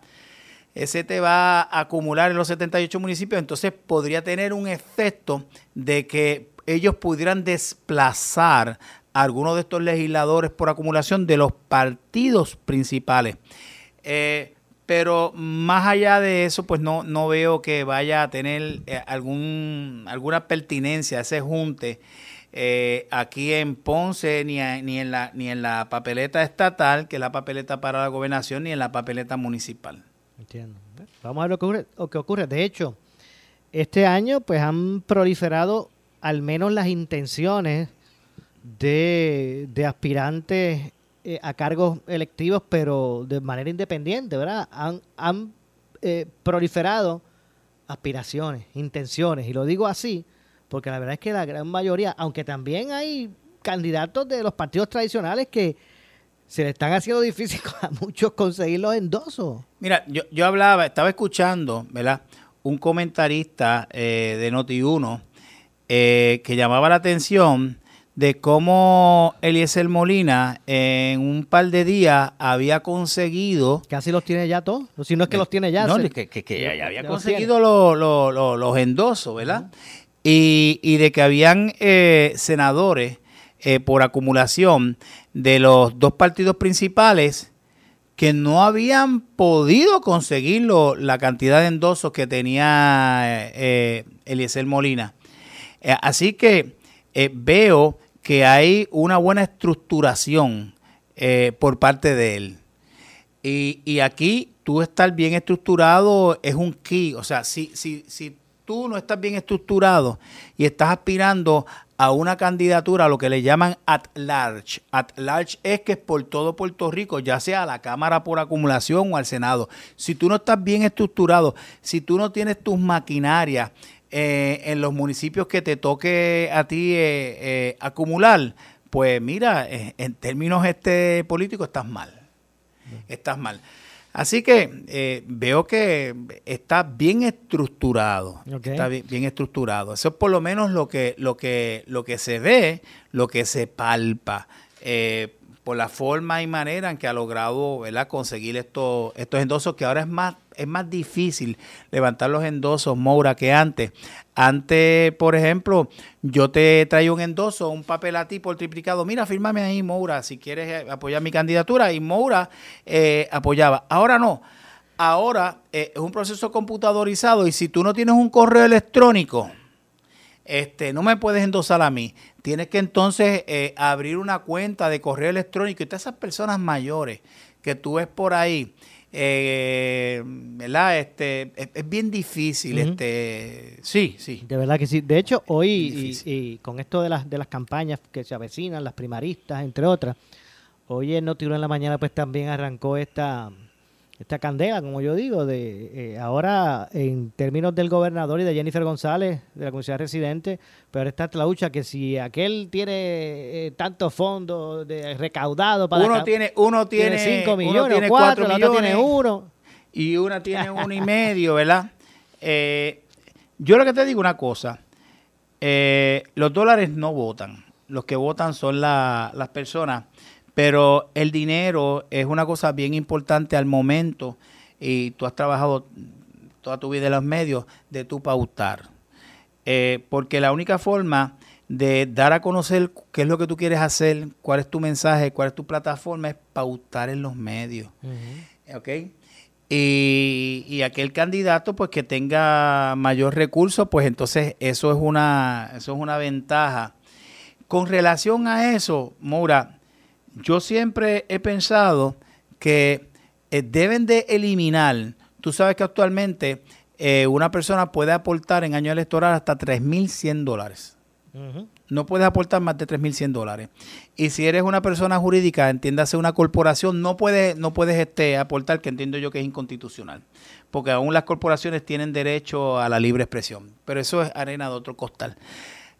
Ese te va a acumular en los 78 municipios, entonces podría tener un efecto de que ellos pudieran desplazar a algunos de estos legisladores por acumulación de los partidos principales. Eh, pero más allá de eso, pues no, no veo que vaya a tener eh, algún, alguna pertinencia ese junte eh, aquí en Ponce, ni, ni, en la, ni en la papeleta estatal, que es la papeleta para la gobernación, ni en la papeleta municipal. Entiendo. Vamos a ver lo que ocurre. Lo que ocurre. De hecho, este año pues han proliferado al menos las intenciones de, de aspirantes eh, a cargos electivos, pero de manera independiente, ¿verdad? Han, han eh, proliferado aspiraciones, intenciones. Y lo digo así porque la verdad es que la gran mayoría, aunque también hay candidatos de los partidos tradicionales que se le están haciendo difícil a muchos conseguir los endosos. Mira, yo, yo hablaba, estaba escuchando, ¿verdad? Un comentarista eh, de Noti1 eh, que llamaba la atención de cómo Eliezer Molina en un par de días había conseguido... Casi los tiene ya todos, si no es que los tiene ya. No, que, que, ya, había conseguido los, los, endosos, ¿verdad? y, y, de que habían eh, senadores eh, por acumulación de los dos partidos principales que no habían podido conseguir la cantidad de endosos que tenía eh, Eliezer Molina. así que veo que hay una buena estructuración eh, por parte de él. Y, y, aquí tú estar bien estructurado es un key. O sea, si, si, si tú no estás bien estructurado y estás aspirando a una candidatura, a lo que le llaman at large. At large es que es por todo Puerto Rico, ya sea a la Cámara por acumulación o al Senado. Si tú no estás bien estructurado, si tú no tienes tus maquinarias eh, en los municipios que te toque a ti eh, eh, acumular, pues mira, en términos este políticos estás mal. Estás mal. Así que veo que está bien estructurado. Está bien, estructurado. Eso es por lo menos lo que, lo que, lo que se ve, lo que se palpa. por la forma y manera en que ha logrado ¿verdad? conseguir estos, estos endosos, que ahora es más es más difícil levantar los endosos, Moura, que antes. Antes, por ejemplo, yo te traigo un endoso, un papel a ti por triplicado. Mira, fírmame ahí, Moura, si quieres eh, apoyar mi candidatura. Y Moura eh, apoyaba. Ahora no. Ahora eh, es un proceso computadorizado y si tú no tienes un correo electrónico, este, no me puedes endosar a mí. Tienes que entonces abrir una cuenta de correo electrónico y todas esas personas mayores que tú ves por ahí eh, ¿verdad? Este, es, bien difícil, este, sí, sí. De verdad que sí. De hecho, hoy, y, con esto de las, de las campañas que se avecinan, las primaristas, entre otras, hoy en Noticiero en la mañana pues también arrancó esta esta candela, como yo digo, de eh, ahora en términos del gobernador y de Jennifer González, de la comunidad residente, pero está la lucha que si aquel tiene eh, tantos fondos de recaudado para... Uno tiene, uno tiene, 5 millones, tiene cuatro, millones, tiene uno. Y una tiene uno y medio, ¿verdad? Eh, yo lo que te digo una cosa, los dólares no votan, los que votan son las personas pero el dinero es una cosa bien importante al momento y tú has trabajado toda tu vida en los medios de tu pautar. Eh, porque la única forma de dar a conocer qué es lo que tú quieres hacer, cuál es tu mensaje, cuál es tu plataforma, es pautar en los medios. ¿Ok? Y, y, aquel candidato pues que tenga mayor recurso, pues entonces eso es una, eso es una ventaja. Con relación a eso, Moura, yo siempre he pensado que eh, deben de eliminar, tú sabes que actualmente eh, una persona puede aportar en año electoral hasta 3.100 dólares. No puedes aportar más de 3.100 dólares. Y si eres una persona jurídica, entiéndase una corporación, no puedes, no puedes este, aportar, que entiendo yo que es inconstitucional. Porque aún las corporaciones tienen derecho a la libre expresión. Pero eso es arena de otro costal.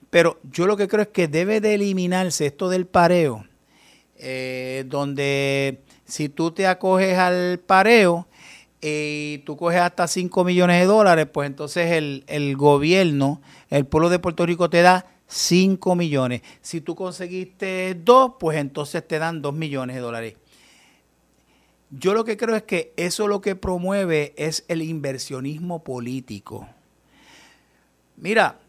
Pero yo lo que creo es que debe de eliminarse esto del pareo eh, donde si tú te acoges al pareo y tú coges hasta 5 millones de dólares, pues entonces el, el gobierno, el pueblo de Puerto Rico te da 5 millones. Si tú conseguiste 2, pues entonces te dan 2 millones de dólares. Yo lo que creo es que eso lo que promueve es el inversionismo político. Mira,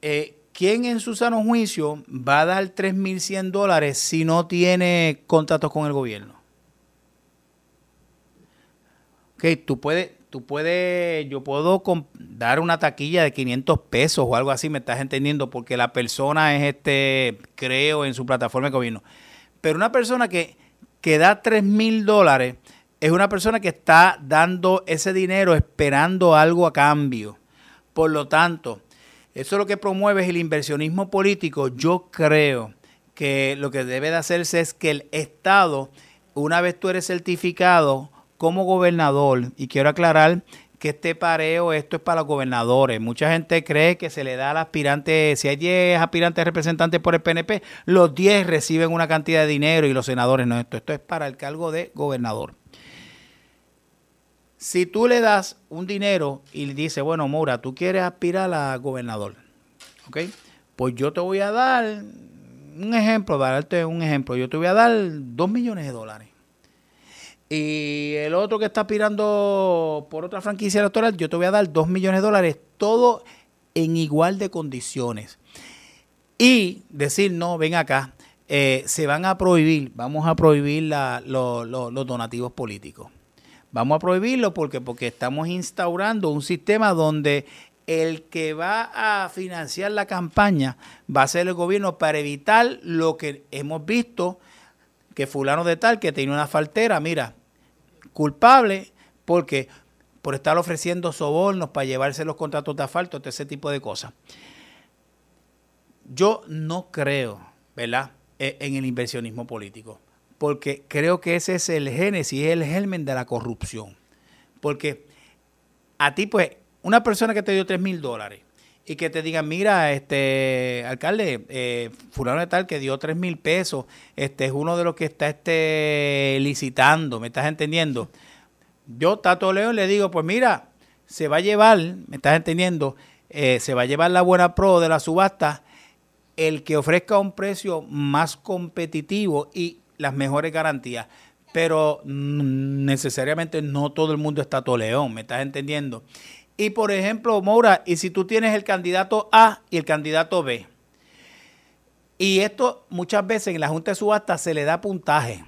eh, ¿quién en su sano juicio va a dar 3.100 dólares si no tiene contratos con el gobierno? Ok, tú puedes, tú puedes, yo puedo dar una taquilla de 500 pesos o algo así, me estás entendiendo, porque la persona es este, creo, en su plataforma de gobierno. Pero una persona que, que da 3.000 dólares es una persona que está dando ese dinero esperando algo a cambio. Por lo tanto, eso lo que promueve es el inversionismo político. Yo creo que lo que debe de hacerse es que el Estado, una vez tú eres certificado como gobernador, y quiero aclarar que este pareo, esto es para los gobernadores. Mucha gente cree que se le da al aspirante, si hay 10 aspirantes representantes por el PNP, los 10 reciben una cantidad de dinero y los senadores no. Esto, esto es para el cargo de gobernador. Si tú le das un dinero y le dices, bueno, Mora, tú quieres aspirar a gobernador, ¿ok? Pues yo te voy a dar un ejemplo, darte un ejemplo, yo te voy a dar 2 millones de dólares. Y el otro que está aspirando por otra franquicia electoral, yo te voy a dar 2 millones de dólares, todo en igual de condiciones. Y decir, no, ven acá, eh, se van a prohibir, vamos a prohibir los donativos políticos. Vamos a prohibirlo porque, porque estamos instaurando un sistema donde el que va a financiar la campaña va a ser el gobierno para evitar lo que hemos visto, que fulano de tal que tiene una faltera, mira, culpable porque por estar ofreciendo sobornos para llevarse los contratos de asfalto, todo ese tipo de cosas. Yo no creo, ¿verdad?, e, en el inversionismo político porque creo que ese es el génesis, el germen de la corrupción. Porque a ti, pues, una persona que te dio 3 mil dólares y que te diga, mira, este alcalde, eh, fulano de tal que dio 3 mil pesos, este es uno de los que está este, licitando, ¿me estás entendiendo? Yo, Tato León, le digo, pues mira, se va a llevar, ¿me estás entendiendo? Eh, se va a llevar la buena pro de la subasta el que ofrezca un precio más competitivo y las mejores garantías. Pero necesariamente no todo el mundo está toleón, ¿me estás entendiendo? Y por ejemplo, Moura, y si tú tienes el candidato A y el candidato B, y esto muchas veces en la Junta de Subasta se le da puntaje.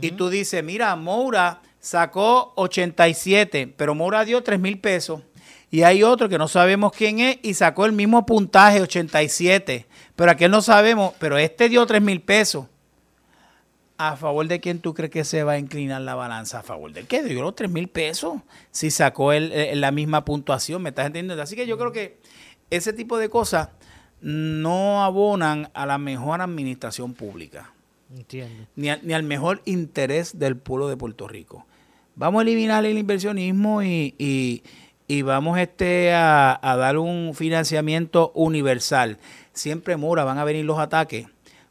Y tú dices, mira, Moura sacó 87, pero Moura dio 3 mil pesos. Y hay otro que no sabemos quién es y sacó el mismo puntaje, 87. Pero aquel no sabemos, pero este dio 3 mil pesos. ¿A favor de quién tú crees que se va a inclinar la balanza? ¿A favor del que dio los 3 mil pesos? Si sacó el, la misma puntuación, ¿me estás entendiendo? Así que yo creo que ese tipo de cosas no abonan a la mejor administración pública. Entiendo. Ni, al mejor interés del pueblo de Puerto Rico. Vamos a eliminar el inversionismo y, vamos este a, a dar un financiamiento universal. Siempre, Mora, van a venir los ataques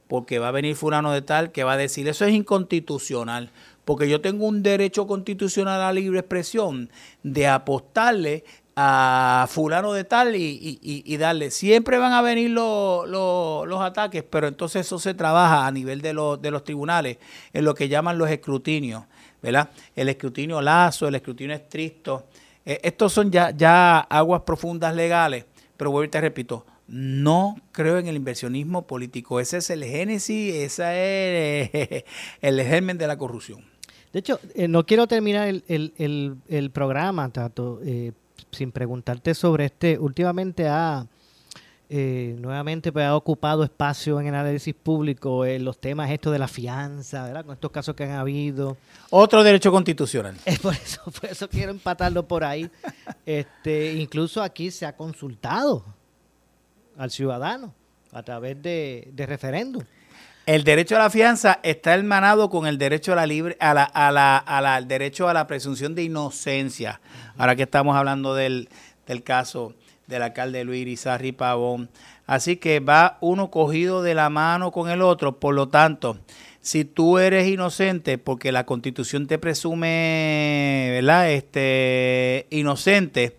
porque va a venir fulano de tal que va a decir, eso es inconstitucional, porque yo tengo un derecho constitucional a la libre expresión de apostarle a fulano de tal y, darle. Siempre van a venir los ataques, pero entonces eso se trabaja a nivel de, de los tribunales, en lo que llaman los escrutinios, ¿verdad? El escrutinio lazo, el escrutinio estricto. Eh, estos son ya, ya aguas profundas legales, pero vuelvo y te repito, no creo en el inversionismo político. Ese es el génesis, ese es el germen de la corrupción. De hecho, eh, no quiero terminar el, programa, Tato, eh, sin preguntarte sobre este. Últimamente ha, eh, nuevamente pues, ha ocupado espacio en el análisis público los temas estos de la fianza, ¿verdad? Con estos casos que han habido. Otro derecho constitucional. Es por eso, por eso quiero empatarlo por ahí. este, incluso aquí se ha consultado al ciudadano a través de, referéndum. El derecho a la fianza está hermanado con el derecho a la libre, a la, a la, a la, derecho a la presunción de inocencia. Ahora que estamos hablando del, del caso del alcalde Luis Irizarri Pavón. Así que va uno cogido de la mano con el otro. Por lo tanto, si tú eres inocente, porque la constitución te presume, ¿verdad? Este, inocente,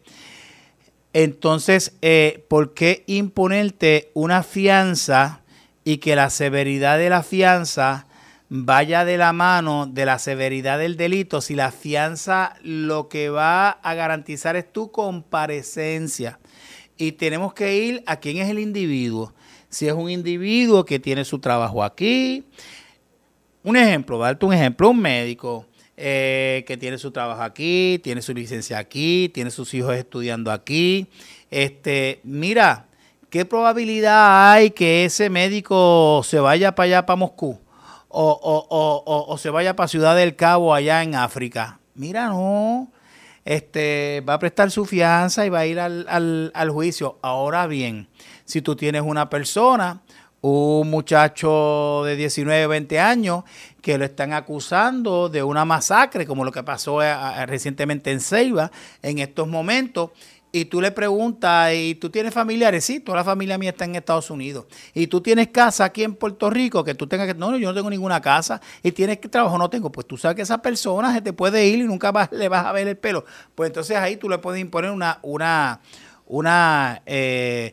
entonces, eh, ¿por qué imponerte una fianza y que la severidad de la fianza vaya de la mano de la severidad del delito si la fianza lo que va a garantizar es tu comparecencia? Y tenemos que ir a quién es el individuo. Si es un individuo que tiene su trabajo aquí, un ejemplo, darte un ejemplo, un médico eh, que tiene su trabajo aquí, tiene su licencia aquí, tiene sus hijos estudiando aquí. Este, mira, ¿qué probabilidad hay que ese médico se vaya para allá, para Moscú? O, se vaya para Ciudad del Cabo, allá en África. Mira, no. Este, va a prestar su fianza y va a ir al, al juicio. Ahora bien, si tú tienes una persona un muchacho de 19, 20 años que lo están acusando de una masacre, como lo que pasó eh, eh, recientemente en Ceiba, en estos momentos. Y tú le preguntas, ¿y tú tienes familiares? Sí, toda la familia mía está en Estados Unidos. ¿Y tú tienes casa aquí en Puerto Rico? Que tú tengas que... No, yo no tengo ninguna casa. ¿Y tienes que trabajo? No tengo. Pues tú sabes que esa persona se te puede ir y nunca le vas a ver el pelo. Pues entonces ahí tú le puedes imponer una, una, una eh,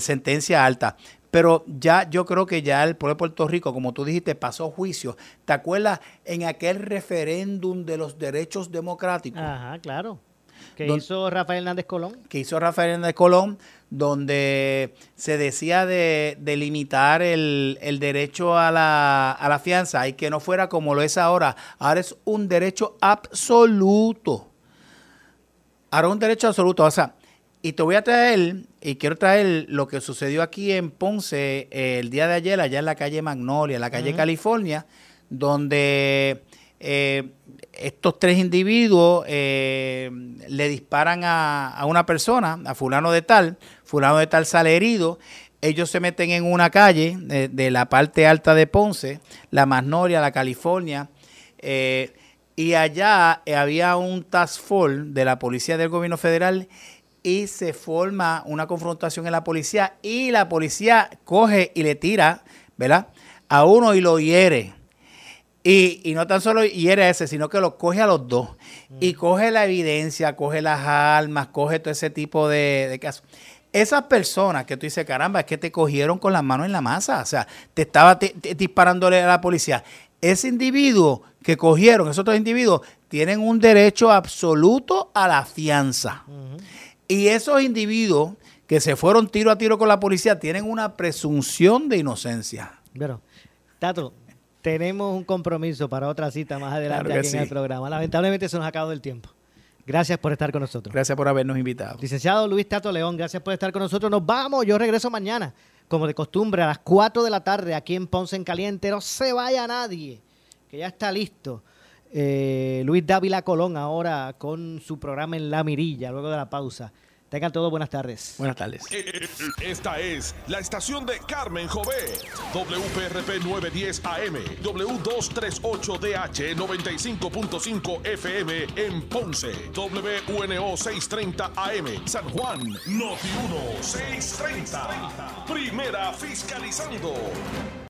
sentencia alta. Pero ya yo creo que ya el pueblo de Puerto Rico, como tú dijiste, pasó juicio. ¿Te acuerdas en aquel referéndum de los derechos democráticos? Ajá, claro. Que hizo Rafael Hernández Colón. Que hizo Rafael Hernández Colón, donde se decía de, limitar el, derecho a la, a la fianza y que no fuera como lo es ahora. Ahora es un derecho absoluto. Ahora es un derecho absoluto. O sea, y te voy a traer, y quiero traer lo que sucedió aquí en Ponce eh, el día de ayer, allá en la calle Magnolia, en la calle California, donde eh, estos tres individuos eh, le disparan a, una persona, a fulano de tal, fulano de tal sale herido, ellos se meten en una calle de, la parte alta de Ponce, la Magnolia, la California, y allá había un task force de la policía del gobierno federal y se forma una confrontación en la policía y la policía coge y le tira, ¿verdad? A uno y lo hiere. Y, y no tan solo hiere a ese, sino que lo coge a los dos. Y mm. coge la evidencia, coge las armas, coge todo ese tipo de, de casos. Esas personas que tú dices, caramba, es que te cogieron con las manos en la masa, o sea, te estaba disparándole a la policía. Ese individuo que cogieron, esos otros individuos, tienen un derecho absoluto a la fianza. Y esos individuos que se fueron tiro a tiro con la policía tienen una presunción de inocencia. Pero, Tato, tenemos un compromiso para otra cita más adelante aquí en el programa. Lamentablemente se nos ha acabado el tiempo. Gracias por estar con nosotros. Gracias por habernos invitado. Licenciado Luis Tato León, gracias por estar con nosotros. Nos vamos, yo regreso mañana, como de costumbre, a las 4 de la tarde aquí en Ponce en Caliente. No se vaya nadie, que ya está listo. Eh, Luis Dávila Colón ahora con su programa en La Mirilla, luego de la pausa. Tengan todos buenas tardes. Buenas tardes. Esta es la estación de Carmen Jové. WPRP 910 AM, W238DH 95.5 FM en Ponce, WNO 630 AM, San Juan, Noti 1 630. Primera fiscalizando.